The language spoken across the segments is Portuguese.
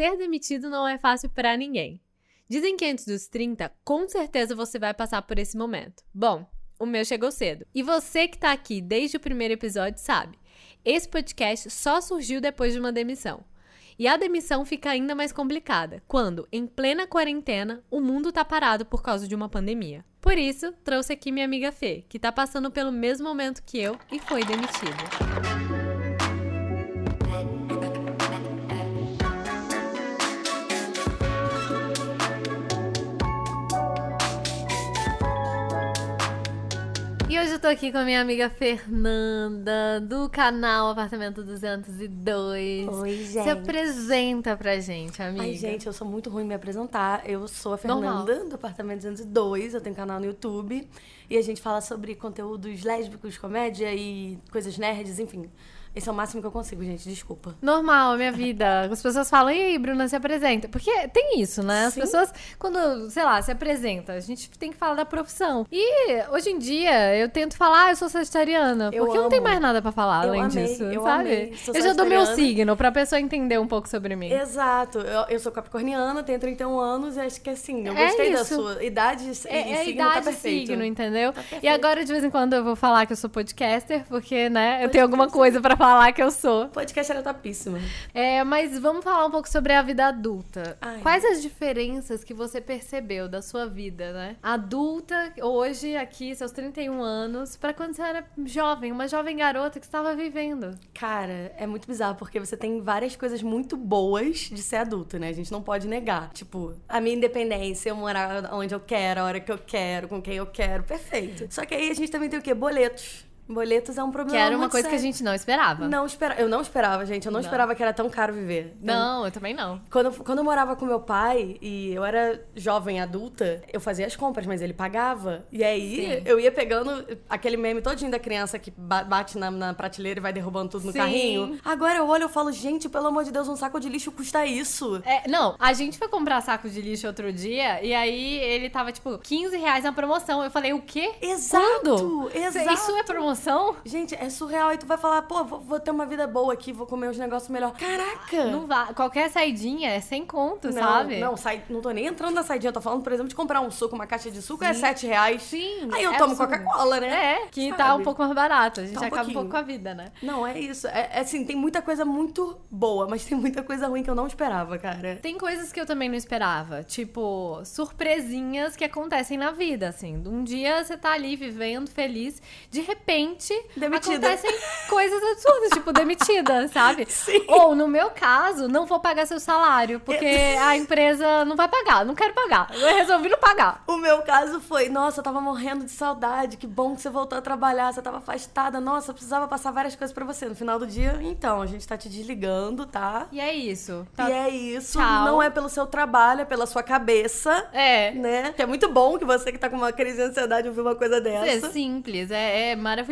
ser demitido não é fácil para ninguém. Dizem que antes dos 30, com certeza você vai passar por esse momento. Bom, o meu chegou cedo. E você que tá aqui desde o primeiro episódio sabe. Esse podcast só surgiu depois de uma demissão. E a demissão fica ainda mais complicada quando, em plena quarentena, o mundo tá parado por causa de uma pandemia. Por isso, trouxe aqui minha amiga Fê, que tá passando pelo mesmo momento que eu e foi demitida. Eu tô aqui com a minha amiga Fernanda, do canal Apartamento 202. Oi, gente. Se apresenta pra gente, amiga. Ai, gente, eu sou muito ruim em me apresentar. Eu sou a Fernanda, Normal. do Apartamento 202. Eu tenho canal no YouTube. E a gente fala sobre conteúdos lésbicos, comédia e coisas nerds, enfim. Esse é o máximo que eu consigo, gente. Desculpa. Normal, minha vida. As pessoas falam, e aí, Bruna, se apresenta. Porque tem isso, né? As Sim. pessoas, quando, sei lá, se apresenta, a gente tem que falar da profissão. E hoje em dia, eu tento falar, ah, eu sou sagitariana. Eu porque não tem amo. mais nada pra falar Eu além amei, disso, eu sabe? amei. Sou eu já dou meu signo pra pessoa entender um pouco sobre mim. Exato. Eu, eu sou capricorniana, tenho 31 anos e acho que assim, eu É gostei da sua idade e É, é signo idade tá e perfeito. signo, entendeu? Tá e perfeito. agora, de vez em quando, eu vou falar que eu sou podcaster, porque, né, eu tenho alguma coisa pra falar que eu sou. Podcast era topíssima. É, mas vamos falar um pouco sobre a vida adulta. Ai. Quais as diferenças que você percebeu da sua vida, né? Adulta, hoje, aqui, seus 31 anos, pra quando você era jovem, uma jovem garota que estava vivendo. Cara, é muito bizarro, porque você tem várias coisas muito boas de ser adulto, né? A gente não pode negar. Tipo, a minha independência, eu morar onde eu quero, a hora que eu quero, com quem eu quero, perfeito. Só que aí a gente também tem o quê? Boletos. Boletos é um Que problema era uma coisa que a sério. gente não esperava. Não espera... Eu não esperava, gente. Eu não, Não. esperava que era tão caro viver. Eu- Não, eu também não. Quando, eu- quando eu morava com meu pai e eu era jovem adulta, eu fazia as compras, mas ele pagava. E aí Sim. eu ia pegando aquele meme todinho da criança que ba- bate na, na prateleira e vai derrubando tudo no Sim. carrinho. Agora eu olho e falo, gente, pelo amor de Deus, um saco de lixo custa isso. É, não, a gente foi comprar saco de lixo outro dia e aí ele tava tipo 15 reais na promoção. Eu falei, o quê? Exato, Quando? exato. Isso é promoção? Gente, é surreal. Aí tu vai falar, pô, vou, vou ter uma vida boa aqui, vou comer uns negócios melhor. Caraca! Não vá. Qualquer saidinha é sem conto, Não, sabe? Não, sai, não tô nem entrando na saidinha. Eu tô falando, por exemplo, de comprar um suco, uma caixa de suco é 7 reais. Sim. Aí eu é tomo. Coca-Cola, né? É, que Sabe? tá um pouco mais barato. A gente Tá um acaba um pouquinho. pouco com a vida, né? Não, é isso. É, é assim, tem muita coisa muito boa, mas tem muita coisa ruim que eu não esperava, cara. Tem coisas que eu também não esperava. Tipo, surpresinhas que acontecem na vida, assim. Um dia você tá ali vivendo, feliz. De repente, Demitida. acontecem coisas absurdas, tipo, demitida, sabe? Sim. Ou, no meu caso, não vou pagar seu salário, porque a empresa não vai pagar. Não quero pagar. Eu resolvi não pagar. O meu caso foi, nossa, eu tava morrendo de saudade, que bom que você voltou a trabalhar, você tava afastada, nossa, eu precisava passar várias coisas pra você. No final do dia, então, a gente tá te desligando, tá? E é isso. Tá- E é isso, Tchau. não é pelo seu trabalho, é pela sua cabeça, É. né? Que é muito bom que você que tá com uma crise de ansiedade ouvir uma coisa É dessa. simples, é, é maravilhoso.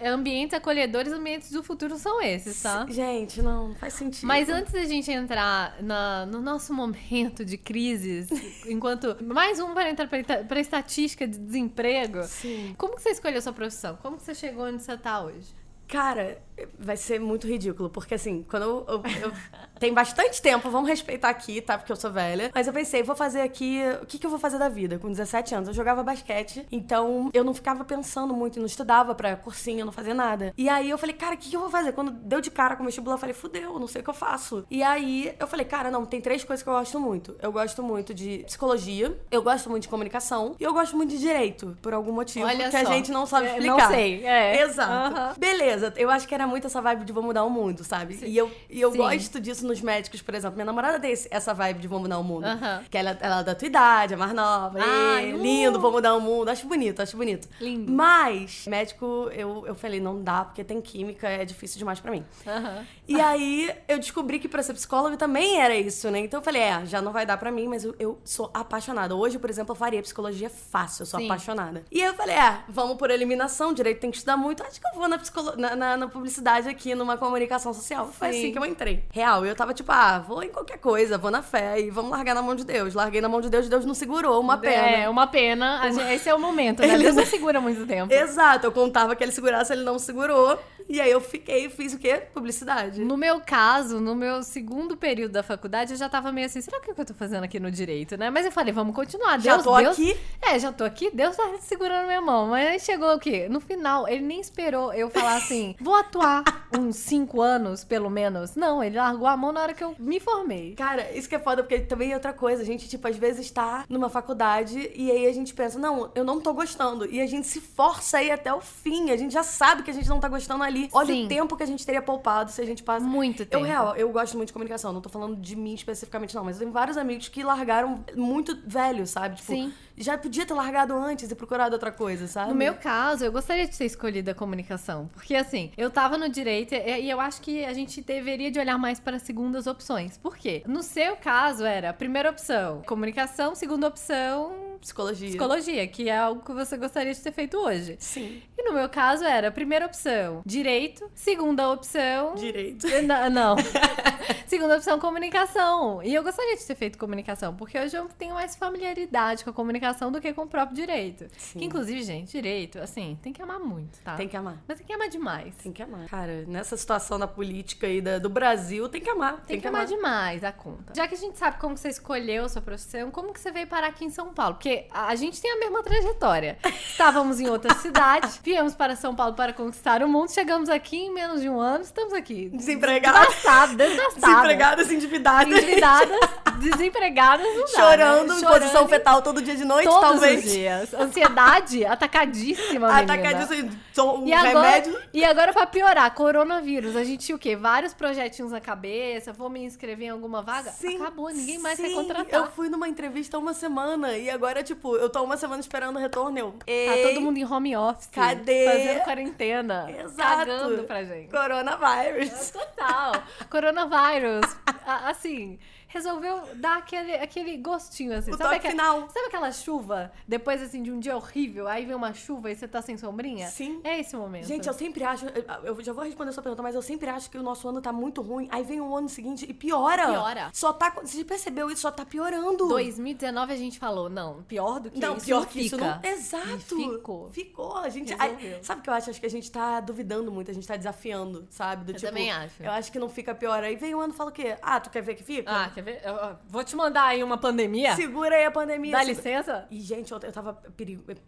É, ambientes acolhedores, ambientes do futuro são esses, tá? Gente, não, não faz sentido. Mas antes da gente entrar na- no nosso momento de crises, enquanto mais um para entrar para estatística de desemprego, Sim. como que você escolheu sua profissão? Como que você chegou onde você tá hoje? Cara, vai ser muito ridículo, porque assim, quando eu, eu- eu- tem bastante tempo, vamos respeitar aqui, tá? Porque eu sou velha. Mas eu pensei, vou fazer aqui. O que, que eu vou fazer da vida? Com 17 anos. Eu jogava basquete, então eu não ficava pensando muito, não estudava pra cursinho, não fazia nada. E aí eu falei, cara, o que, que eu vou fazer? Quando deu de cara com o vestibular, eu falei, fudeu, não sei o que eu faço. E aí eu falei, cara, não, tem três coisas que eu gosto muito. Eu gosto muito de psicologia, eu gosto muito de comunicação e eu gosto muito de direito, por algum motivo Olha que a só. gente não sabe É, explicar. não sei, é. Exato. Aham. Beleza, eu acho que era muito essa vibe de vou mudar o mundo, sabe? E eu, e eu Sim. gosto disso nos médicos, por exemplo. Minha namorada tem essa vibe de vou mudar o mundo. Aham. Que ela, ela é da tua idade, é mais nova. Ai, ê, uh. lindo, vou mudar o mundo. Acho bonito, acho bonito. Lindo. Mas, médico, eu, eu falei, não dá, porque tem química, é difícil demais pra mim. E aí, eu descobri que pra ser psicóloga também era isso, né? Então eu falei, é, já não vai dar pra mim, mas eu, eu sou apaixonada. Hoje, por exemplo, eu faria psicologia fácil, eu sou Sim. apaixonada. E aí eu falei, é, vamos por eliminação, direito tem que estudar muito. Acho que eu vou na, psicolo... na, na, na publicidade aqui numa comunicação social. Foi Sim. assim que eu entrei. Real, eu tava tipo, ah, vou em qualquer coisa, vou na fé e vamos largar na mão de Deus. Larguei na mão de Deus, Deus não segurou, uma pena. É, uma pena. A gente- esse é o momento, né? Ele Deus não segura muito tempo. Exato, eu contava que ele segurasse, ele não segurou. E aí eu fiquei, fiz o quê? Publicidade. No meu caso, no meu segundo período da faculdade, eu já tava meio assim, será que é que eu tô fazendo aqui no direito, né? Mas eu falei, vamos continuar. Já Deus, tô Deus... aqui. É, já tô aqui, Deus tá segurando minha mão. Mas aí chegou o quê? No final, ele nem esperou eu falar assim, vou atuar uns cinco anos, pelo menos. Não, ele largou a mão na hora que eu me formei. Cara, isso que é foda, porque também é outra coisa. A gente, tipo, às vezes tá numa faculdade e aí a gente pensa, não, eu não tô gostando. E a gente se força aí até o fim. A gente já sabe que a gente não tá gostando ali. Olha Sim. o tempo que a gente teria poupado se a gente passa. Muito Eu, tempo. real, eu gosto muito de comunicação. Não tô falando de mim especificamente, não. Mas eu tenho vários amigos que largaram muito velhos, sabe? Tipo, Sim. Já podia ter largado antes e procurado outra coisa, sabe? No meu caso, eu gostaria de ter escolhido a comunicação. Porque, assim, eu tava no direito e eu acho que a gente deveria de olhar mais para as segundas opções. Por quê? No seu caso, era primeira opção, comunicação, segunda opção, Psicologia. psicologia, que é algo que você gostaria de ter feito hoje. Sim. E no meu caso, era primeira opção, direito, segunda opção... Direito. Não, não. Segunda opção, comunicação. E eu gostaria de ter feito comunicação, porque hoje eu tenho mais familiaridade com a comunicação do que com o próprio direito. Sim. Que, inclusive, gente, direito, assim, tem que amar muito, tá? Tem que amar. Mas tem que amar demais. Tem que amar. Cara, nessa situação da política aí da- do Brasil, tem que amar. Tem, que, amar demais a conta. Já que a gente sabe como que você escolheu a sua profissão, como que você veio parar aqui em São Paulo? Porque a a gente tem a mesma trajetória. Estávamos em outra cidade, viemos para São Paulo para conquistar o mundo, chegamos aqui em menos de um ano, estamos aqui. Desempregadas. Desgastadas, desgastadas. Desempregadas, endividadas. Endividadas, desempregadas, não dá, Chorando né? em posição fetal todo dia de noite, todos talvez. os dias. Ansiedade atacadíssima, menina. Atacadinho, um E agora, remédio. e agora, pra piorar, coronavírus. A gente tinha o quê? Vários projetinhos na cabeça. Vou me inscrever em alguma vaga? Acabou, ninguém mais quer sim. contratar. Eu fui numa entrevista há uma semana e agora, tipo, eu tô uma semana esperando o retorno. Eu, Tá todo mundo em home office. Cadê? Fazendo quarentena. Exato. Cagando pra gente. Coronavírus. Total. Coronavírus. assim, resolveu dar aquele, aquele gostinho, assim. O sabe, aquela, final. sabe aquela chuva? Depois, assim, de um dia horrível, aí vem uma chuva e você tá sem sombrinha? Sim. É esse momento. Gente, eu sempre acho. Eu já vou responder a sua pergunta, mas eu sempre acho que o nosso ano tá muito ruim. Aí vem o ano seguinte e piora. Piora. Só tá. Você percebeu isso? Só tá piorando. 2019 a gente falou, não, pior do que Não, isso pior não que isso não. Exato. E ficou. Ficou. A gente. Ai, sabe o que eu acho? Acho que a gente tá duvidando muito, a gente tá desafiando, sabe? Do Eu tipo, também acho. Eu acho que não fica pior. Aí vem o ano e fala o quê? Ah, tu quer ver que fica? Ah, quer ver? Eu- eu vou te mandar aí uma pandemia. Segura aí a pandemia. Dá segura- licença? E, gente, eu, eu tava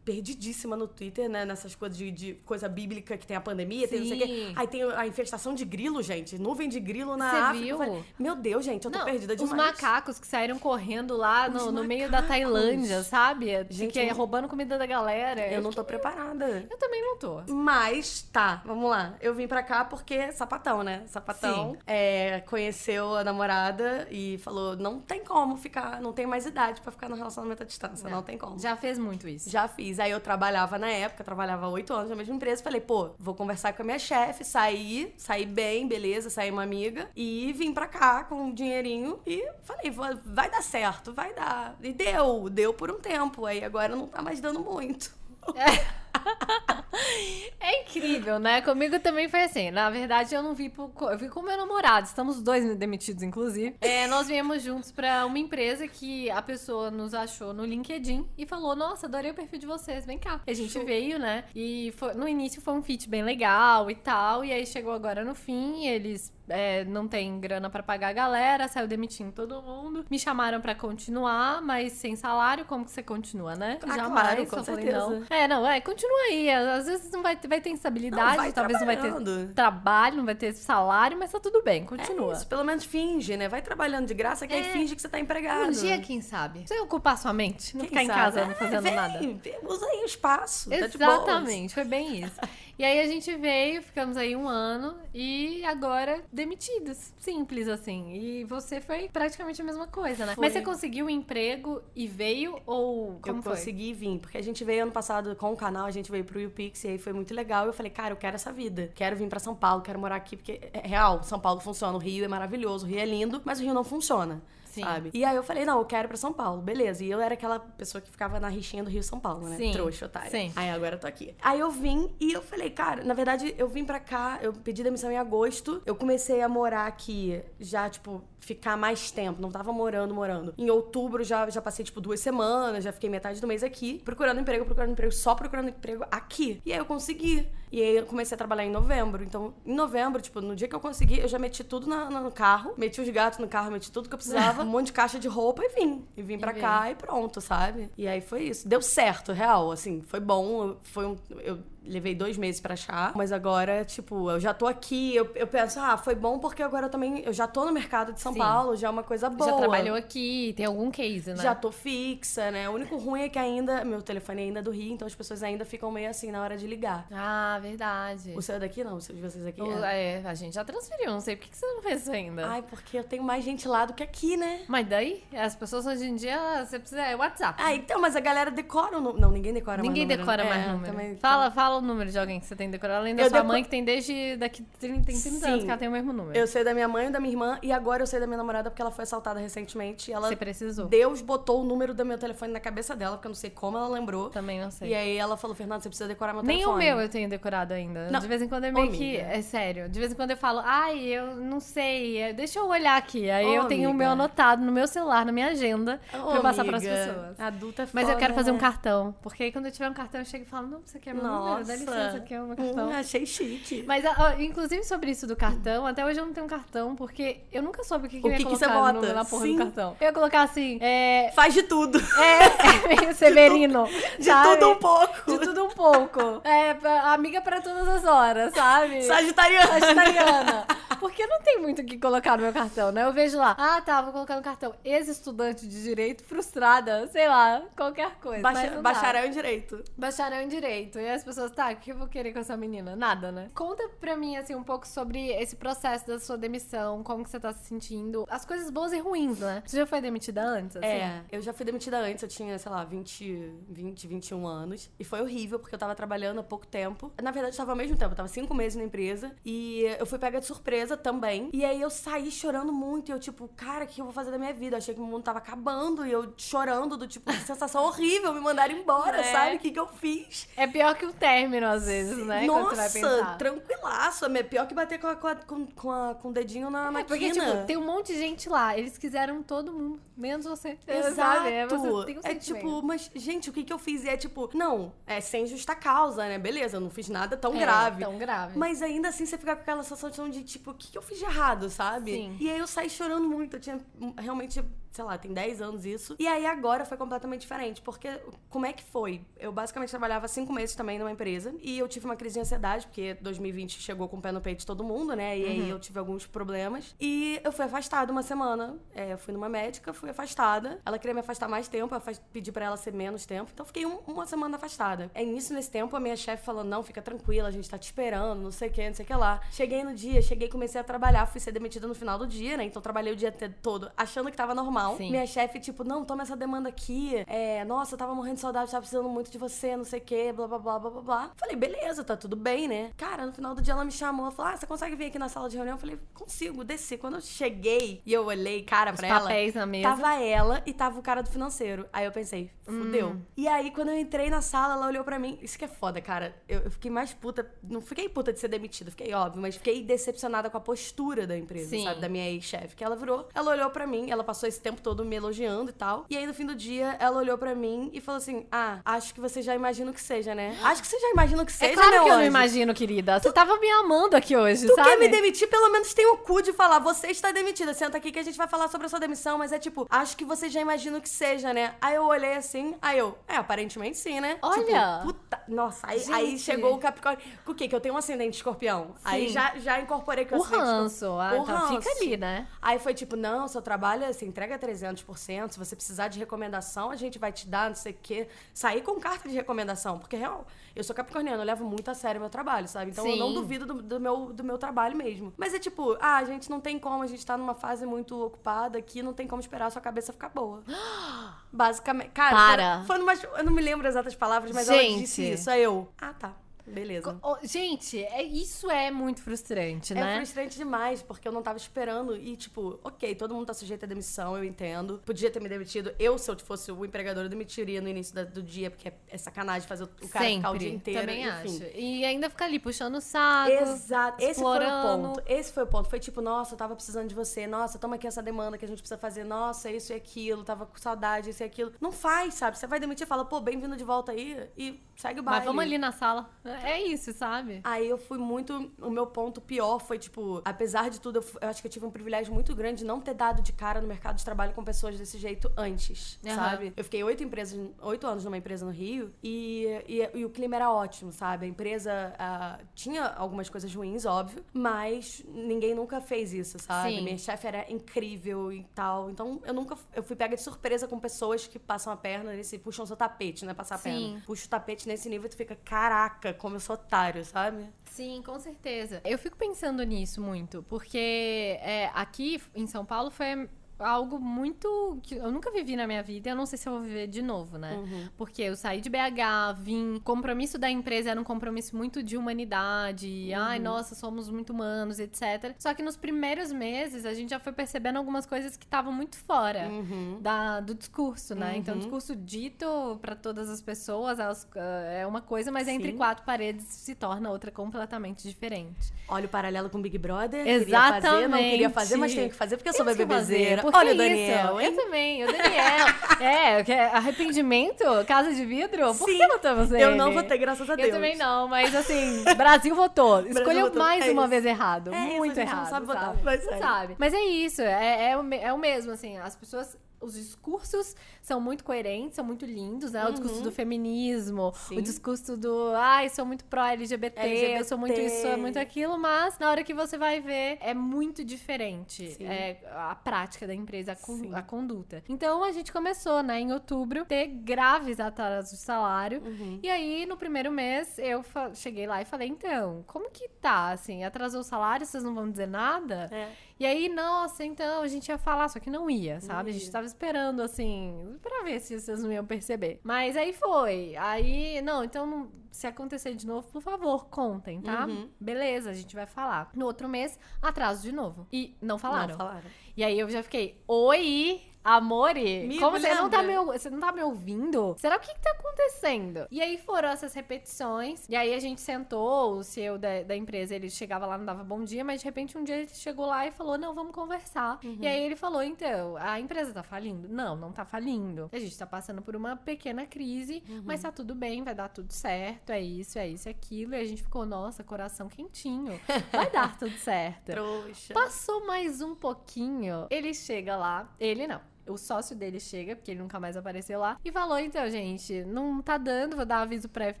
perdidíssima no Twitter, né? Nessas coisas de, de coisa bíblica que tem a pandemia, tem não sei o quê. Sim. Aí tem a infestação de grilo, gente. Nuvem de grilo na Você África. viu? Eu falei, Meu Deus, gente, eu tô Não, perdida os demais. macacos que saíram correndo lá no, Os no meio da. Tailândia, sabe? Gente, que é eu- roubando comida da galera. Eu não tô preparada. Eu também não tô. Mas, tá, vamos lá. Eu vim pra cá porque sapatão, né? Sapatão é, conheceu a namorada e falou: não tem como ficar, não tem mais idade pra ficar no relacionamento à distância, não, tem como. Já fez muito isso. Já fiz. Aí eu trabalhava na época, trabalhava oito anos na mesma empresa. Falei, pô, vou conversar com a minha chefe, sair, sair bem, beleza, sair uma amiga. E vim pra cá com um dinheirinho e falei, "Vou- vai dar certo, vai dar. E deu, deu por um tempo. Aí agora não tá mais dando muito. É incrível, né? Comigo também foi assim. Na verdade, eu não vi por, eu vi com meu namorado. Estamos os dois demitidos, inclusive. É, nós viemos juntos pra uma empresa que a pessoa nos achou no LinkedIn e falou: Nossa, adorei o perfil de vocês, vem cá. E a gente Show. veio, né? E foi- no início foi um fit bem legal e tal. E aí chegou agora no fim, eles. É, não tem grana pra pagar a galera, saiu demitindo todo mundo. Me chamaram pra continuar, mas sem salário, como que você continua, né? Ah, Jamais. claro, com eu falei, certeza. não. É, não, é, continua aí. Às vezes não vai ter, vai ter instabilidade, Não, vai talvez não vai ter trabalho, não vai ter salário, mas tá tudo bem, É continua. isso, pelo menos finge, né? Vai trabalhando de graça, que aí É. finge que você tá empregado. um dia, quem sabe? Você ocupar sua mente, não Quem ficar em sabe? casa não É, fazendo vem, nada. usa aí o espaço. tá. Exatamente, foi bem isso. E aí a gente veio, ficamos aí um ano e agora demitidos. Simples assim. E você foi praticamente a mesma coisa, né? Foi. Mas você conseguiu um emprego e veio ou como eu foi? consegui vir, porque a gente veio ano passado com o canal, a gente veio pro YouPix e aí foi muito legal. E eu falei, cara, eu quero essa vida. Quero vir pra São Paulo, quero morar aqui, porque é real, São Paulo funciona. O Rio é maravilhoso, o Rio é lindo, mas o Rio não funciona. Sim. sabe? E aí eu falei, não, eu quero ir pra São Paulo, beleza. E eu era aquela pessoa que ficava na rixinha do Rio São Paulo, né? Sim. Trouxa, otária. Sim. Aí agora eu tô aqui. Aí eu vim e eu falei, cara, na verdade eu vim pra cá, eu pedi demissão em agosto. Eu comecei a morar aqui já, tipo, ficar mais tempo. Não tava morando, morando. Em outubro já, já passei, tipo, duas semanas, já fiquei metade do mês aqui, procurando emprego, procurando emprego, só procurando emprego aqui. E aí eu consegui. E aí eu comecei a trabalhar em novembro. Então, em novembro, tipo, no dia que eu consegui, eu já meti tudo na- no carro, meti os gatos no carro, meti tudo que eu precisava, um monte de caixa de roupa e vim. E vim pra cá e pronto, sabe? E aí foi isso. Deu certo, real, assim, foi bom. Foi um. Eu levei dois meses pra achar, mas agora, tipo, eu já tô aqui, eu, eu penso, ah, foi bom porque agora eu também. Eu já tô no mercado de São Sim. Paulo, já é uma coisa boa. Já trabalhou aqui, tem algum case, né? Já tô fixa, né? O único ruim é que ainda. Meu telefone ainda é do Rio, então as pessoas ainda ficam meio assim na hora de ligar. Ah, verdade. O seu é daqui, não? O seu de vocês aqui? O- É. é, a gente já transferiu, não sei por que que você não fez isso ainda. Ai, porque eu tenho mais gente lá do que aqui, né? Mas daí, as pessoas hoje em dia, você precisa. É WhatsApp. Ah, então, mas a galera decora o número. Não, ninguém decora Ninguém mais número. decora né? mais É, número. Fala, fala o número de alguém que você tem decorado, além da Eu sua deco- mãe, que tem desde daqui 30, tem 30 anos que ela tem o mesmo número. Eu sei da minha mãe e da minha irmã, e agora eu sei da minha namorada porque ela foi assaltada recentemente. E ela. Você precisou. Deus botou o número do meu telefone na cabeça dela, porque eu não sei como ela lembrou. Também não sei. E aí ela falou, Fernanda, você precisa decorar meu Nem telefone. o meu eu tenho decorado ainda. Não. De vez em quando é Ô, meio que. amiga. É sério. De vez em quando eu falo, ai, eu não sei. é, Deixa eu olhar aqui. Aí Ô, eu tenho o meu amiga. anotado no meu celular, na minha agenda, Ô, pra eu passar pras amiga, pessoas. Adulta é Mas eu quero foda, fazer um né? cartão. Porque aí quando eu tiver um cartão, eu chego e falo, não, você quer meu número? Dá licença, é o meu cartão. Hum, achei chique. Mas, inclusive, sobre isso do cartão, até hoje eu não tenho um cartão, porque eu nunca soube o que, que O eu ia que que você colocar no- bota? na porra Sim. do cartão. Eu ia colocar assim, é... Faz de tudo. É, é meio severino, De sabe? tudo um pouco. De tudo um pouco. É, pra- amiga pra todas as horas, sabe? Sagitariana. Sagitariana. Porque não tem muito o que colocar no meu cartão, né? Eu vejo lá, ah, tá, vou colocar no cartão. Ex-estudante de direito frustrada, sei lá, qualquer coisa. Bacha- bacharel em direito. Bacharel em direito. E as pessoas, tá, o que eu vou querer com essa menina? Nada, né? Conta pra mim, assim, um pouco sobre esse processo da sua demissão, como que você tá se sentindo, as coisas boas e ruins, né? Você já foi demitida antes? assim? É, eu já fui demitida antes, eu tinha, sei lá, 20, 20, 21 anos. E foi horrível, porque eu tava trabalhando há pouco tempo. Na verdade, eu tava ao mesmo tempo, eu tava cinco meses na empresa. E eu fui pega de surpresa também. E aí eu saí chorando muito. E eu, tipo, cara, o que eu vou fazer da minha vida? Eu achei que o mundo tava acabando. E eu chorando, do tipo, sensação horrível, me mandaram embora, É. sabe? O que, que eu fiz? É pior que o término, às vezes, né? Nossa, tranquilaço. É pior que bater com, a- com, a- com, a- com o dedinho na, É porque, quina. tipo, tem um monte de gente lá. Eles quiseram todo mundo, menos você. Exato. É, você um é tipo, mas, gente, o que que eu fiz? E é tipo, não, é sem justa causa, né? Beleza, eu não fiz nada tão É, grave. Tão grave. Mas ainda assim você fica com aquela sensação de, tipo, o que, que eu fiz de errado, sabe? Sim. E aí eu saí chorando muito. Eu tinha hum, realmente, sei lá, tem 10 anos isso. E aí agora foi completamente diferente. Porque como é que foi? Eu basicamente trabalhava cinco meses também numa empresa. E eu tive uma crise de ansiedade, porque 2020 chegou com o pé no peito de todo mundo, né? E Uhum. aí eu tive alguns problemas. E eu fui afastada uma semana. É, eu fui numa médica, fui afastada. Ela queria me afastar mais tempo, eu pedi pra ela ser menos tempo. Então eu fiquei um- uma semana afastada. É nisso, nesse tempo, a minha chefe falou: não, fica tranquila, a gente tá te esperando, não sei o que, não sei o que lá. Cheguei no dia, cheguei, comecei a trabalhar, fui ser demitida no final do dia, né? Então trabalhei o dia todo achando que tava normal. Sim. Minha chefe, tipo, não, toma essa demanda aqui. É, nossa, eu tava morrendo de saudade, tava precisando muito de você, não sei o que, blá blá blá blá blá blá. Falei, beleza, tá tudo bem, né? Cara, no final do dia ela me chamou, ela falou: ah, você consegue vir aqui na sala de reunião? Eu falei, consigo, desci. Quando eu cheguei e eu olhei, cara, Os pra ela. papéis na mesa. Tava ela e tava o cara do financeiro. Aí eu pensei, fudeu. Hum. E aí, quando eu entrei na sala, ela olhou pra mim. Isso que é foda, cara. Eu, eu fiquei mais puta. Não fiquei puta de ser demitida, fiquei óbvio, mas fiquei decepcionada com a postura da empresa, Sim. sabe? Da minha ex-chefe. Que ela virou, ela olhou pra mim, ela passou esse tempo todo me elogiando e tal. E aí, no fim do dia, ela olhou pra mim e falou assim: Ah, acho que você já imagina o que seja, né? Acho que você já imagina o que seja, É claro meu que eu não imagino, querida. Você tava me amando aqui hoje, Tu sabe? quer me demitir, pelo menos tem o cu de falar, você está demitida, senta aqui que a gente vai falar sobre a sua demissão, mas é tipo, acho que você já imagina o que seja, né? Aí eu olhei assim, aí eu, é, aparentemente sim, né? Olha! Tipo, puta, nossa, aí, aí chegou o Capricórnio. O quê? Que eu tenho um ascendente escorpião. Aí já, já incorporei que O ascendente escorpião. ranço. Ah, O então fica ali, né? Aí foi tipo, não, seu trabalho, você entrega 300%, se você precisar de recomendação, a gente vai te dar, não sei o quê. Sair com carta de recomendação, porque, real, eu sou capricorniana, eu levo muito a sério o meu trabalho, sabe? Então eu não Sim. duvido do, do meu, do meu trabalho mesmo. Mas é tipo, ah, a gente não tem como, a gente tá numa fase muito ocupada aqui, não tem como esperar a sua cabeça ficar boa. Basicamente. Cara, Para. Foi, foi numa, eu não me lembro exatas palavras, mas Gente. ela disse isso. Aí eu, ah, tá. Beleza. Co- oh, gente, é, isso é muito frustrante, né? É frustrante demais, porque eu não tava esperando. E, tipo, ok, todo mundo tá sujeito a demissão, eu entendo. Podia ter me demitido. Eu, se eu fosse o empregador, eu demitiria no início da- do dia, porque é, é sacanagem fazer o, cara Sempre. ficar o dia inteiro. Também enfim. acho. E ainda ficar ali puxando o saco. Exato, esse foi o explorando. ponto. Esse foi o ponto. Foi tipo, nossa, eu tava precisando de você. Nossa, toma aqui essa demanda que a gente precisa fazer. Nossa, isso e aquilo. Tava com saudade, isso e aquilo. Não faz, sabe? Você vai demitir e fala, pô, bem-vindo de volta aí e segue o baile. Mas vamos ali na sala. É isso, sabe? Aí eu fui muito. O meu ponto pior foi, tipo, apesar de tudo, eu, acho que eu tive um privilégio muito grande de não ter dado de cara no mercado de trabalho com pessoas desse jeito antes, Aham. sabe? Eu fiquei oito empresas, oito anos numa empresa no Rio e, e, e o clima era ótimo, sabe? A empresa ah, tinha algumas coisas ruins, óbvio, mas ninguém nunca fez isso, sabe? Sim. Minha chefe era incrível e tal. Então eu nunca. Eu fui pega de surpresa com pessoas que passam a perna nesse. puxam seu tapete, né? Passar a Sim. perna. Puxa o tapete nesse nível e tu fica, caraca, como eu sou otário, sabe? Sim, com certeza. Eu fico pensando nisso muito, porque é, aqui em São Paulo foi algo muito que eu nunca vivi na minha vida e eu não sei se eu vou viver de novo, né? Uhum. Porque eu saí de BH, vim, o compromisso da empresa era um compromisso muito de humanidade, Uhum. ai, nossa, somos muito humanos, etc. Só que nos primeiros meses a gente já foi percebendo algumas coisas que estavam muito fora Uhum. da, do discurso, né? Então, o Uhum. discurso dito para todas as pessoas elas, ah, é uma coisa, mas entre Sim. quatro paredes se torna outra completamente diferente. Olha o paralelo com Big Brother. Queria fazer, não queria fazer, mas tenho que fazer porque eu sou bebezeira. Olha o isso, Daniel, Eu hein? também, o Daniel. é, é arrependimento, casa de vidro. Por Sim, que votamos nele? Eu não vou ter, graças a Deus. Eu também não, mas assim, Brasil votou. Escolheu votou, mais é uma isso. vez errado. É isso, muito a gente não errado. sabe votar, sabe? mas Não segue. sabe. Mas é isso, é, é, o, é o mesmo, assim, as pessoas. Os discursos são muito coerentes, são muito lindos, né? O discurso do feminismo, Uhum. Sim. o discurso do ai, sou muito pró-LGBT, eu sou muito isso, sou muito aquilo, mas na hora que você vai ver, é muito diferente é, a prática da empresa, a, con- a conduta. Então a gente começou, né, em outubro, ter graves atrasos de salário. Uhum. E aí, no primeiro mês, eu cheguei lá e falei, então, como que tá, assim, atrasou o salário, vocês não vão dizer nada? É. E aí, nossa, então, a gente ia falar, só que não ia, sabe? A gente ia. tava esperando, assim, pra ver se vocês não iam perceber. Mas aí foi. Aí, não, então, se acontecer de novo, por favor, contem, tá? Uhum. Beleza, a gente vai falar. No outro mês, atraso de novo. E não falaram. Não falaram. E aí eu já fiquei, oi, amore, Me como você não, tá me, você não tá me ouvindo? Será o que que tá acontecendo? E aí foram essas repetições, e aí a gente sentou, o CEO da, da empresa, ele chegava lá, não dava bom dia, mas de repente um dia ele chegou lá e falou, não, vamos conversar. Uhum. E aí ele falou, então, a empresa tá falindo? Não, não tá falindo. A gente tá passando por uma pequena crise, Uhum. mas tá tudo bem, vai dar tudo certo, é isso, é isso, é aquilo. E a gente ficou, nossa, coração quentinho, vai dar tudo certo. Trouxa. Passou mais um pouquinho, ele chega lá, ele não. O sócio dele chega, porque ele nunca mais apareceu lá, e falou: então, gente, não tá dando, vou dar aviso prévio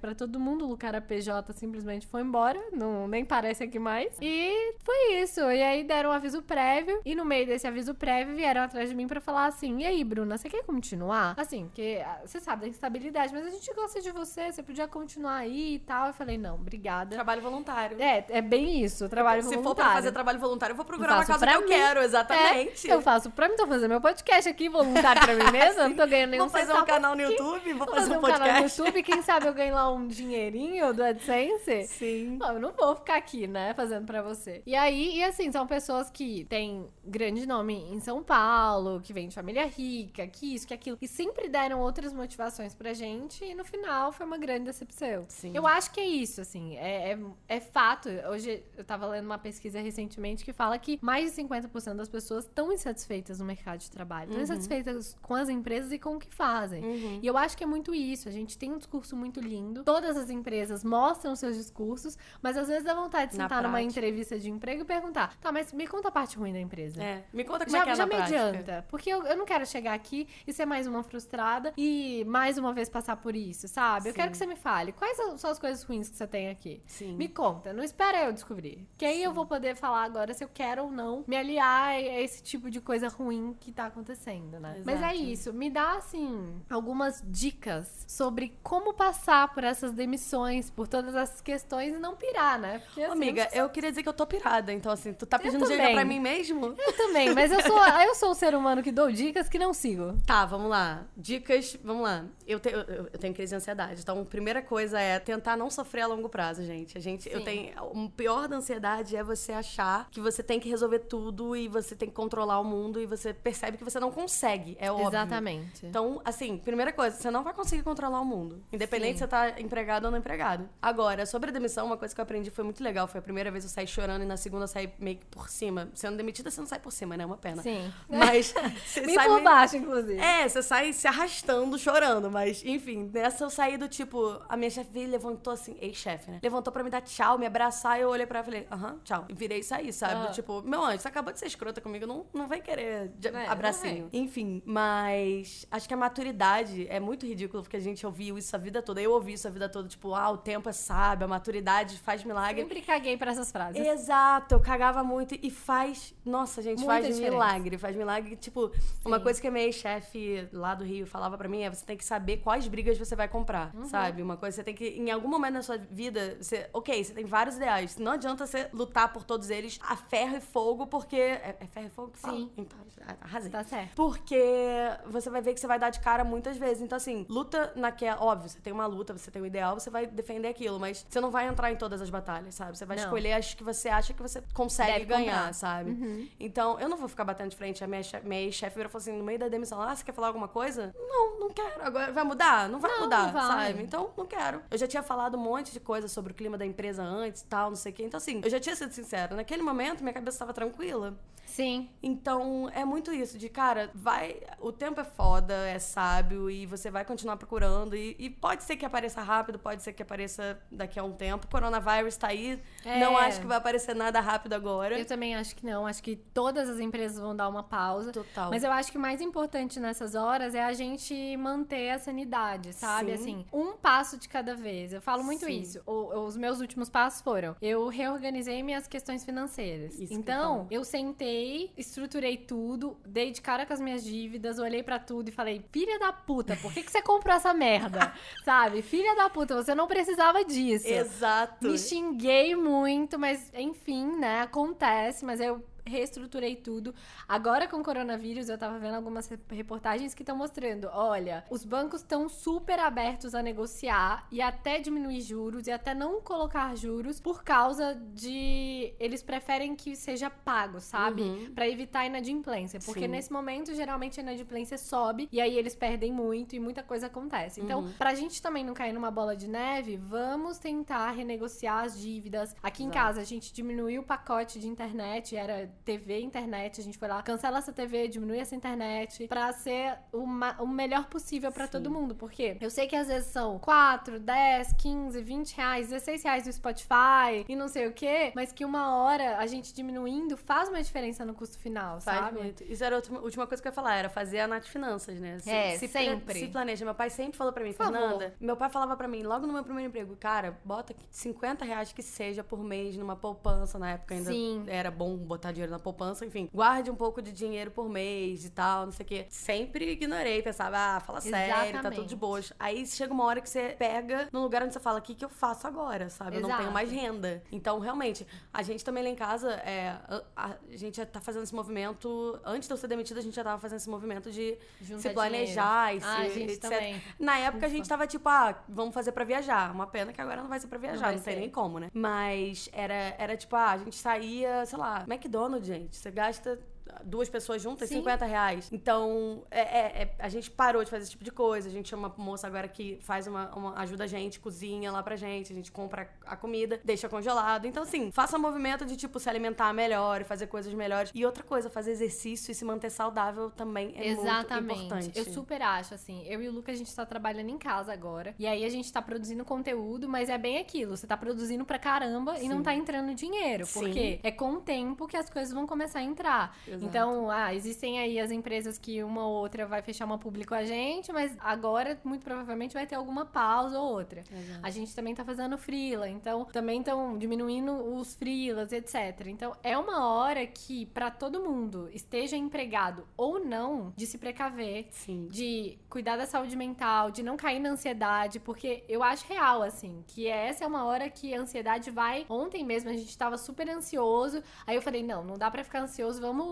pra todo mundo. O cara PJ simplesmente foi embora, não, nem parece aqui mais. E foi isso. E aí deram um aviso prévio, e no meio desse aviso prévio vieram atrás de mim pra falar assim: e aí, Bruna, você quer continuar? Assim, porque ah, você sabe da instabilidade, mas a gente gosta de você, você podia continuar aí e tal. Eu falei: não, obrigada. Trabalho voluntário. É, é bem isso, trabalho Se for pra voluntário. fazer trabalho voluntário, eu vou procurar uma casa que eu mim. quero, exatamente. É, eu faço pra mim, tô fazendo meu podcast aqui, voluntário pra mim mesma, eu não tô ganhando nenhum Vou fazer um canal no aqui. YouTube, vou Vou fazer um canal no podcast. YouTube, quem sabe eu ganho lá um dinheirinho do AdSense. Sim. Não, eu não vou ficar aqui, né, fazendo pra você. E aí, e assim, são pessoas que têm grande nome em São Paulo, que vêm de família rica, que isso, que aquilo, e sempre deram outras motivações pra gente, e no final foi uma grande decepção. Sim. Eu acho que é isso, assim, é, é, é fato. Hoje eu tava lendo uma pesquisa recentemente que fala que mais de 50% das pessoas estão insatisfeitas no mercado de trabalho, estão insatisfeitas com as empresas e com o que fazem. Uhum. E eu acho que é muito isso. A gente tem um discurso muito lindo. Todas as empresas mostram seus discursos, mas às vezes dá vontade de sentar numa prática. entrevista de emprego e perguntar: tá, mas me conta a parte ruim da empresa. É. Me conta como Já, é que é já me prática. adianta. Porque eu, eu não quero chegar aqui e ser mais uma frustrada e mais uma vez passar por isso, sabe? Eu Sim. quero que você me fale. Quais são as coisas ruins que você tem aqui? Sim. Me conta, não espera eu descobrir. Que aí eu vou poder falar agora se eu quero ou não me aliar a esse tipo de coisa ruim que tá acontecendo. Acontecendo, né? Mas é Exato. isso. Me dá, assim, algumas dicas sobre como passar por essas demissões, por todas essas questões e não pirar, né? Porque, assim, amiga, sei eu queria dizer que eu tô pirada. Então, assim, tu tá pedindo dica pra mim mesmo? Eu também, mas eu sou, eu sou o ser humano que dou dicas que não sigo. Tá, vamos lá. Dicas, vamos lá. Eu, te- eu, eu tenho crise de ansiedade. Então, a primeira coisa é tentar não sofrer a longo prazo, gente. A gente, eu Sim. tenho. O pior da ansiedade é você achar que você tem que resolver tudo e você tem que controlar o mundo e você percebe que você não consegue. É óbvio. Exatamente. Então, assim, primeira coisa, você não vai conseguir controlar o mundo. Independente Sim. se você tá empregado ou não empregado. Agora, sobre a demissão, uma coisa que eu aprendi foi muito legal. Foi a primeira vez eu saí chorando e na segunda eu saí meio que por cima. Sendo demitida, você não sai por cima, né? É uma pena. Sim. Mas você sai por meio- baixo, inclusive. é, você sai se arrastando, chorando. Mas, enfim, nessa eu saí do tipo. A minha chefe levantou assim, ex-chefe, né? Levantou pra me dar tchau, me abraçar. E eu olhei pra ela e falei, aham, tchau. E virei e saí, sabe? Ah. Tipo, meu anjo, você acabou de ser escrota comigo, não, não vem querer de- É, não Enfim, mas acho que a maturidade é muito ridículo, porque a gente ouviu isso a vida toda. Eu ouvi isso a vida toda, tipo, ah, o tempo é sábio, a maturidade faz milagre. Sempre caguei pra essas frases. Exato, eu cagava muito e faz. Nossa, gente, Muita faz diferença. milagre. Faz milagre. Tipo, uma coisa que a minha ex-chefe lá do Rio falava pra mim é: você tem que saber quais brigas você vai comprar, Uhum. sabe? Uma coisa, você tem que, em algum momento da sua vida, você. Ok, você tem vários ideais. Não adianta você lutar por todos eles a ferro e fogo, porque. É, é ferro e fogo que fala? Sim. Então, arrasei. Tá certo. Porque você vai ver que você vai dar de cara muitas vezes. Então, assim, luta naquela. Óbvio, você tem uma luta, você tem um ideal, você vai defender aquilo, mas você não vai entrar em todas as batalhas, sabe? Você vai Não. escolher as que você acha que você consegue Deve ganhar, comprar. Uhum. sabe? Então, eu não vou ficar batendo de frente. A minha, chefe, minha ex-chefe virou e falou assim: no meio da demissão, ah, você quer falar alguma coisa? Não, não quero. Agora vai mudar? Não vai Não, mudar, não vai. sabe? Então, não quero. Eu já tinha falado um monte de coisa sobre o clima da empresa antes e tal, não sei o quê. Então, assim, eu já tinha sido sincera. Naquele momento, minha cabeça estava tranquila. Sim. Então, é muito isso, de cara, vai. O tempo é foda, é sábio, e você vai continuar procurando. E, e pode ser que apareça rápido, pode ser que apareça daqui a um tempo. O coronavírus tá aí. É. Não acho que vai aparecer nada rápido agora. Eu também acho que não. Acho que todas as empresas vão dar uma pausa. Total. Mas eu acho que o mais importante nessas horas é a gente manter a sanidade, sabe? Sim. Assim, um passo de cada vez. Eu falo muito Sim. isso. O- os meus últimos passos foram: eu reorganizei minhas questões financeiras. Isso que ia então, falar. eu sentei, estruturei tudo, dei de cara com as minhas dívidas, olhei pra tudo e falei: filha da puta, por que, que você comprou essa merda? sabe? Filha da puta, você não precisava disso. Exato. Me xinguei muito, mas enfim, né? Acontece, mas eu reestruturei tudo. Agora com o coronavírus, eu tava vendo algumas re- reportagens que estão mostrando, olha, os bancos estão super abertos a negociar e até diminuir juros e até não colocar juros por causa de eles preferem que seja pago, sabe? Uhum. Pra evitar a inadimplência, porque Sim. nesse momento geralmente a inadimplência sobe e aí eles perdem muito e muita coisa acontece. Então, Uhum. pra gente também não cair numa bola de neve, vamos tentar renegociar as dívidas. Aqui em Exato. casa a gente diminuiu o pacote de internet, era TV, internet, a gente foi lá, cancela essa TV, diminui essa internet, pra ser o, ma- o melhor possível pra Sim. todo mundo. Porque eu sei que às vezes são 4, 10, 15, 20 reais, 16 reais no Spotify e não sei o quê, mas que uma hora a gente diminuindo faz uma diferença no custo final, Faz sabe? muito. Isso era a última, coisa que eu ia falar, era fazer a Nath Finanças, né? Se, É, se sempre. Se planeja. Meu pai sempre falou pra mim. Fernanda. Meu pai falava pra mim, logo no meu primeiro emprego, cara, bota 50 reais que seja por mês numa poupança. Na época ainda Sim. era bom botar dinheiro na poupança, enfim. Guarde um pouco de dinheiro por mês e tal, não sei o quê. Sempre ignorei, pensava, ah, fala sério, tá tudo de boas. Aí chega uma hora que você pega num lugar onde você fala, o que, que eu faço agora, sabe? Eu não tenho Exato. mais renda. Então, realmente, a gente também lá em casa, é, a, a gente já tá fazendo esse movimento. Antes de eu ser demitida, a gente já tava fazendo esse movimento de Juntar se planejar e dinheiro. Ah, se. a gente etc. também. Na época a gente tava tipo, ah, vamos fazer pra viajar. Uma pena que agora não vai ser pra viajar, não, tem ser. nem como, né? Mas era, era tipo, ah, a gente saía, sei lá, McDonald's, gente. Você gasta duas pessoas juntas, Sim. 50 reais. Então, é, é- é- a gente parou de fazer esse tipo de coisa. A gente chama uma moça agora que faz uma, uma- ajuda a gente, cozinha lá pra gente, a gente compra a comida, deixa congelado. Então, assim, faça um movimento de, tipo, se alimentar melhor e fazer coisas melhores. E outra coisa, fazer exercício e se manter saudável também é Exatamente. muito importante. Eu super acho, assim. Eu e o Lucas, a gente tá trabalhando em casa agora. E aí a gente tá produzindo conteúdo, mas é bem aquilo. Você tá produzindo pra caramba e Sim. não tá entrando dinheiro. Sim. Porque é com o tempo que as coisas vão começar a entrar. Exato. Então, ah, existem aí as empresas que uma ou outra vai fechar uma público a gente, mas agora, muito provavelmente, vai ter alguma pausa ou outra. Exato. A gente também tá fazendo freela, então também estão diminuindo os freelas, etc. Então, é uma hora que, para todo mundo, esteja empregado ou não, de se precaver, Sim. de cuidar da saúde mental, de não cair na ansiedade, porque eu acho real, assim, que essa é uma hora que a ansiedade vai. Ontem mesmo a gente tava super ansioso, aí eu falei: não, não dá pra ficar ansioso, vamos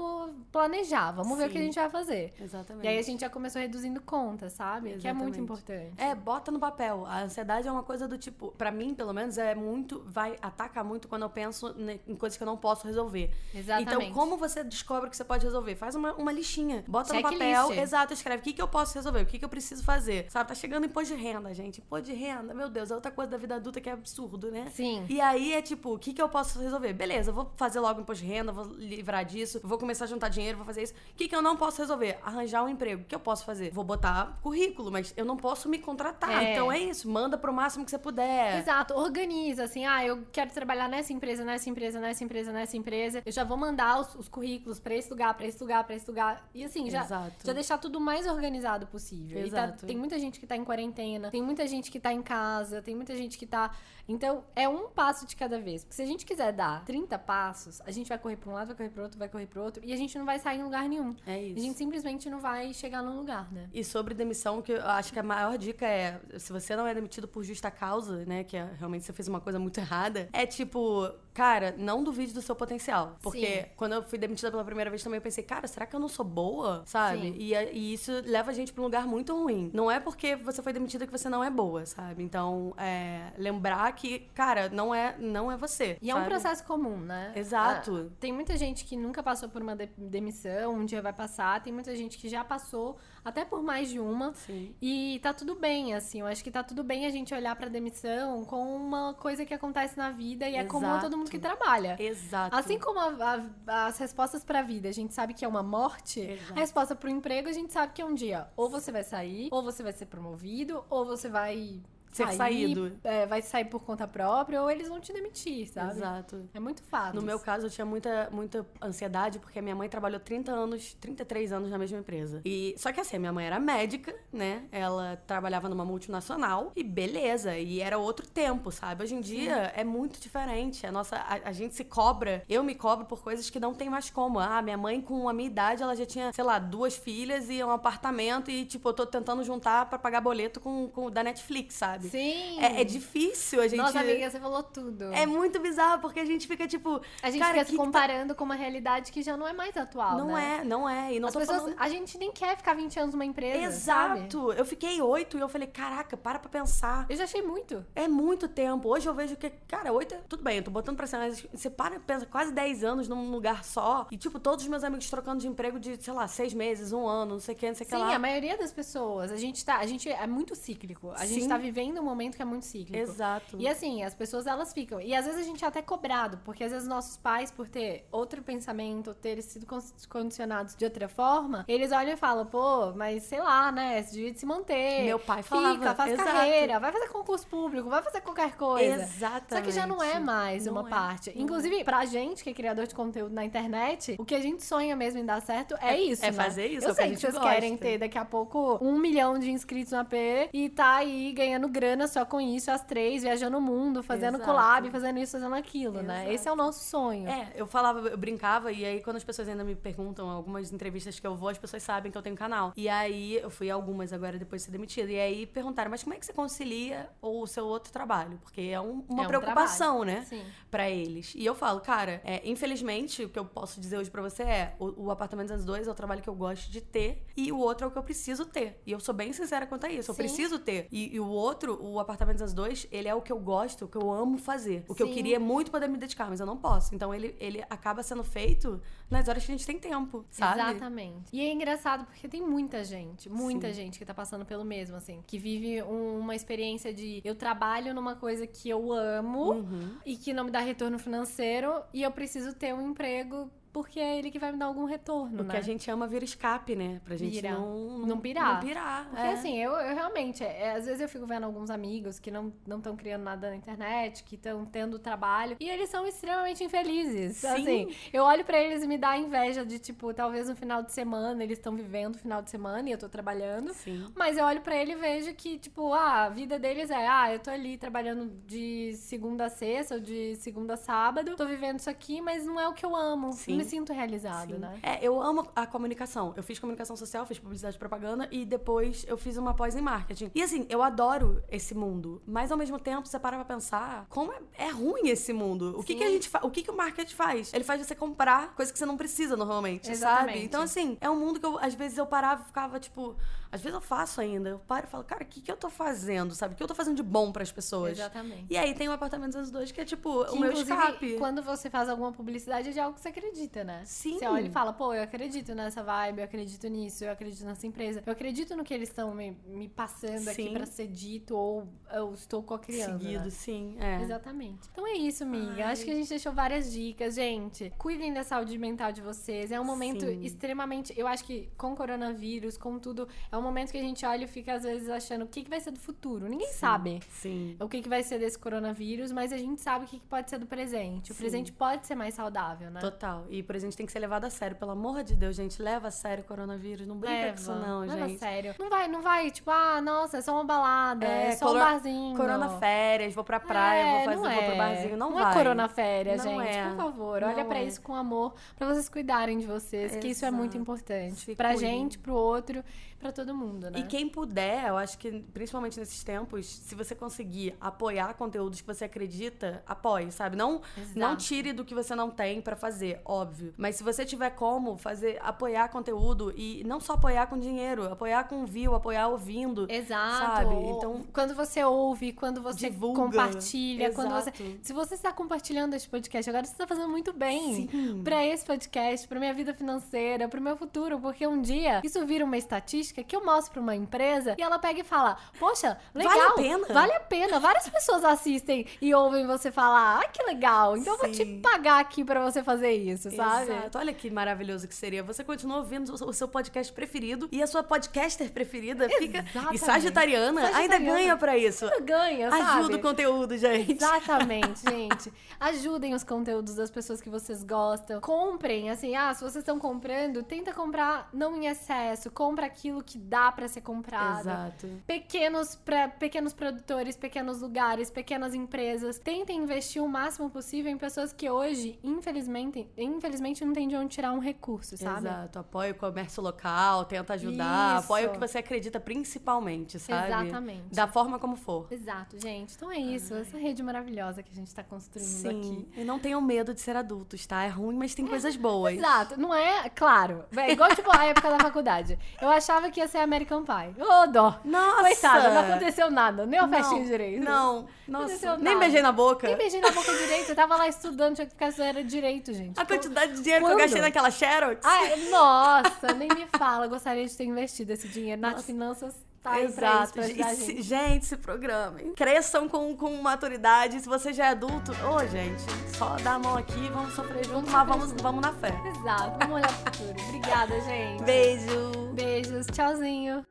planejar, vamos ver o que a Sim. gente vai fazer. Exatamente. E aí a gente já começou reduzindo contas, sabe? Que é muito Exatamente. importante. É, bota no papel. A ansiedade é uma coisa do tipo, pra mim, pelo menos, é muito. Vai atacar muito quando eu penso em coisas que eu não posso resolver. Exatamente. Então, como você descobre que você pode resolver? Faz uma, uma listinha. Bota no Checklist. papel. Exato, escreve o que, que eu posso resolver, o que, que eu preciso fazer. Sabe, tá chegando imposto de renda, gente. Imposto de renda, meu Deus, é outra coisa da vida adulta que é absurdo, né? Sim. E aí é tipo, o que, que eu posso resolver? Beleza, eu vou fazer logo imposto de renda, vou livrar disso, vou começar a juntar dinheiro, vou fazer isso. O que, que eu não posso resolver? Arranjar um emprego. O que eu posso fazer? Vou botar currículo, mas eu não posso me contratar. É. Então é isso, manda pro máximo que você puder. Exato, organiza, assim, ah, eu quero trabalhar nessa empresa, nessa empresa, nessa empresa, nessa empresa. Eu já vou mandar os, os currículos pra esse lugar, pra esse lugar, pra esse lugar. E assim, já, Exato. já deixar tudo o mais organizado possível. Tá- Exato. tem muita gente que tá em quarentena, tem muita gente que tá em casa, tem muita gente que tá. Então, é um passo de cada vez. Porque se a gente quiser dar 30 passos, a gente vai correr pra um lado, vai correr pro outro, vai correr pro outro, e a gente não vai sair em lugar nenhum. É A isso. gente simplesmente não vai chegar num lugar, né? E sobre demissão, que eu acho que a maior dica é: se você não é demitido por justa causa, né? Que é, realmente você fez uma coisa muito errada, é tipo, cara, não duvide do seu potencial. Porque Sim. quando eu fui demitida pela primeira vez também eu pensei, cara, será que eu não sou boa? Sabe? E, e isso leva a gente pra um lugar muito ruim. Não é porque você foi demitida que você não é boa, sabe? Então, é, lembrar que, cara, não é, não é você. E é um sabe? processo comum, né? Exato. Ah, tem muita gente que nunca passou por uma de- demissão, um dia vai passar. Tem muita gente que já passou, até por mais de uma. Sim. E tá tudo bem, assim. Eu acho que tá tudo bem a gente olhar pra demissão como uma coisa que acontece na vida e é comum Exato. todo mundo que trabalha. Exato. Assim como a- a- as respostas pra vida, a gente sabe que é uma morte, Exato. a resposta pro emprego, a gente sabe que é um dia ou você vai sair, ou você vai ser promovido, ou você vai Ser sair, saído. é, vai sair por conta própria, ou eles vão te demitir, sabe? Exato. É muito fato. No meu caso, eu tinha muita, muita ansiedade, porque a minha mãe trabalhou 30 anos, 33 anos na mesma empresa. E Só que assim, a minha mãe era médica, né? Ela trabalhava numa multinacional e beleza, e era outro tempo, sabe? Hoje em dia é muito diferente. A nossa. A, a gente se cobra, eu me cobro por coisas que não tem mais como. Ah, minha mãe, com a minha idade, ela já tinha, sei lá, duas filhas e um apartamento, e tipo, eu tô tentando juntar pra pagar boleto com, com da Netflix, sabe? Sim. É, é difícil a gente. Nossa, amiga, você falou tudo. É muito bizarro, porque a gente fica tipo. a gente cara, fica se tá- comparando com uma realidade que já não é mais atual, Não né? é, não é. E não As pessoas, falando... a gente nem quer ficar 20 anos numa empresa, sabe? Exato. Eu fiquei oito e eu falei, caraca, para pra pensar. Eu já achei muito. É muito tempo. Hoje eu vejo que, cara, oito é... Tudo bem, eu tô botando pra cima, mas você para e pensa, quase 10 anos num lugar só. E, tipo, todos os meus amigos trocando de emprego de, sei lá, seis meses, um ano, não sei o que, não sei o que Sim, lá. a maioria das pessoas. A gente tá. A gente é muito cíclico. A gente Sim. tá vivendo um momento que é muito cíclico. Exato. E assim, as pessoas elas ficam. E às vezes a gente é até cobrado, porque às vezes nossos pais, por ter outro pensamento, ter sido con- condicionados de outra forma, eles olham e falam, pô, mas sei lá, né? Você devia se manter. Meu pai Fica, falava, faz exato. carreira, vai fazer concurso público, vai fazer qualquer coisa. Exatamente. Só que já não é mais Não uma é, parte. não Inclusive, pra gente que é criador de conteúdo na internet, o que a gente sonha mesmo em dar certo é, É- isso, é né? fazer isso, é Eu que a sei que vocês querem gosta. ter daqui a pouco um milhão de inscritos no AP e tá aí ganhando grana só com isso, as três, viajando o mundo, fazendo Exato. collab, fazendo isso, fazendo aquilo, né? Exato. Esse é o nosso sonho. É, eu falava, eu brincava, e aí quando as pessoas ainda me perguntam, algumas entrevistas que eu vou, as pessoas sabem que eu tenho canal. E aí, eu fui a algumas agora depois de ser demitida. E aí perguntaram, mas como é que você concilia o seu outro trabalho? Porque é um- uma É um preocupação, trabalho. né? Sim. Pra eles. E eu falo, cara, é, infelizmente, o que eu posso dizer hoje pra você é: o, o Apartamento 202 é o trabalho que eu gosto de ter, e o outro é o que eu preciso ter. E eu sou bem sincera quanto a isso. Eu Sim. preciso ter. E, e o outro, o Apartamento 202, ele é o que eu gosto, o que eu amo fazer. O que eu Sim. queria muito poder me dedicar, mas eu não posso. Então ele, ele acaba sendo feito nas horas que a gente tem tempo, sabe? Exatamente. E é engraçado porque tem muita gente, muita Sim. gente que tá passando pelo mesmo, assim, que vive um- uma experiência de eu trabalho numa coisa que eu amo Uhum. e que não me dá retorno financeiro e eu preciso ter um emprego porque é ele que vai me dar algum retorno, O né? que a gente ama vira escape, né? Pra gente Vira. não, Não pirar. Não pirar. Porque é. assim, eu, eu realmente, é, às vezes eu fico vendo alguns amigos que não estão criando nada na internet, que estão tendo trabalho, e eles são extremamente infelizes. Sim. Assim, eu olho pra eles e me dá inveja de, tipo, talvez no final de semana, eles estão vivendo o final de semana e eu tô trabalhando. Sim. Mas eu olho pra ele e vejo que, tipo, ah, a vida deles é, ah, eu tô ali trabalhando de segunda a sexta ou de segunda a sábado, tô vivendo isso aqui, mas não é o que eu amo. Sim. Não me sinto realizado, Sim. né? É, eu amo a comunicação. Eu fiz comunicação social, fiz publicidade e propaganda e depois eu fiz uma pós em marketing. E assim, eu adoro esse mundo, mas ao mesmo tempo você para pra pensar como é, é ruim esse mundo. O que, Sim. que a gente o que, que o marketing faz? Ele faz você comprar coisa que você não precisa normalmente, Exatamente. sabe? Então assim, é um mundo que eu, às vezes eu parava e ficava tipo, às vezes eu faço ainda. Eu paro e falo, cara, o que, que eu tô fazendo, sabe? O que eu tô fazendo de bom pras pessoas? Exatamente. E aí tem o apartamento 202 que é tipo Que, o meu escape. Quando você faz alguma publicidade, é de algo que você acredita, né? Sim. Você olha e fala, pô, eu acredito nessa vibe, eu acredito nisso, eu acredito nessa empresa, eu acredito no que eles estão me, me passando aqui Sim. pra ser dito ou eu estou co-criando. Seguido, né? sim. É. Exatamente. Então é isso, amiga. Ai. Acho que a gente deixou várias dicas. Gente, cuidem da saúde mental de vocês. É um momento Sim. extremamente. Eu acho que com coronavírus, com tudo, é um momento que a gente olha e fica às vezes achando o que, que vai ser do futuro. Ninguém sabe Sim. o que, que vai ser desse coronavírus, mas a gente sabe o que, que pode ser do presente. O Sim. presente pode ser mais saudável, né? Total. E por exemplo, tem que ser levado a sério. Pelo amor de Deus, gente, leva a sério o coronavírus. Não brinca com isso, não, leva gente. a sério. Não vai, não vai, tipo, ah, nossa, é só uma balada, é, É, só um barzinho. Corona férias, vou pra praia, É, vou fazer, não vou pro é. barzinho. Não, não vai. é corona férias, Não gente. é. Por favor, olha Não pra é. isso com amor, pra vocês cuidarem de vocês, que isso é muito Exato. importante. Se pra cuidem. gente, pro outro, pra todo mundo, né? E quem puder, eu acho que principalmente nesses tempos, se você conseguir apoiar conteúdos que você acredita, apoie, sabe? Não, não Exato. tire do que você não tem pra fazer, óbvio. Mas se você tiver como fazer, apoiar conteúdo e não só apoiar com dinheiro, apoiar com view, apoiar ouvindo. Exato. Sabe? Então- quando você ouve, quando você Divulga. compartilha, quando você. Exato. Se você está compartilhando esse podcast agora, você está fazendo muito bem. Pra esse podcast, pra minha vida financeira, pro meu futuro, porque um dia isso vira uma estatística que eu mostro pra uma empresa e ela pega e fala: Poxa, legal. Vale a pena." Vale a pena. Várias pessoas assistem e ouvem você falar: Ah, que legal. Então eu vou te Sim. pagar aqui pra você fazer isso, sabe? Exato. Olha que maravilhoso que seria. Você continua ouvindo o seu podcast preferido e a sua podcaster preferida fica. E Exatamente. sagitariana, ainda Sagitariana. ganha pra isso. Ganha, sabe? Ajuda o conteúdo, gente. Exatamente, gente. Ajudem os conteúdos das pessoas que vocês gostam. Comprem, assim, ah, se vocês estão comprando, tenta comprar não em excesso. Compra aquilo que dá pra ser comprado. Exato. Pequenos, pra, pequenos produtores, pequenos lugares, pequenas empresas. Tentem investir o máximo possível em pessoas que hoje, infelizmente, infelizmente não tem de onde tirar um recurso, sabe? Exato. Apoia o comércio local, tenta ajudar. Isso. Apoia o que você acredita principalmente, sabe? Exatamente. Da forma como for. Exato, gente. Então é isso. Essa rede maravilhosa que a gente tá construindo Sim. aqui. E não tenham medo de ser adultos, tá? É ruim, mas tem coisas boas. Exato, não é, claro. É igual tipo a época da faculdade. Eu achava que ia ser American Pie. Ô, dó. Nossa! Coitada, não aconteceu nada, nem a festinha Não, direito. Não, nossa. Nem beijei na boca. Nem beijei na boca direito. Eu tava lá estudando, tinha que ficar estudando direito, gente. A Tipo, quantidade de dinheiro que quando? eu gastei naquela Xerox. Ai, nossa, nem me fala. Eu gostaria de ter investido esse dinheiro. Nath Finanças tá isso, Exato. E se- gente. gente, se programem. Cresçam com, com maturidade. Se você já é adulto, ô, gente, só dá a mão aqui, vamos sofrer junto, mas vamos, vamos na fé. Exato, vamos olhar pro futuro. Obrigada, gente. Beijo. Beijos, tchauzinho.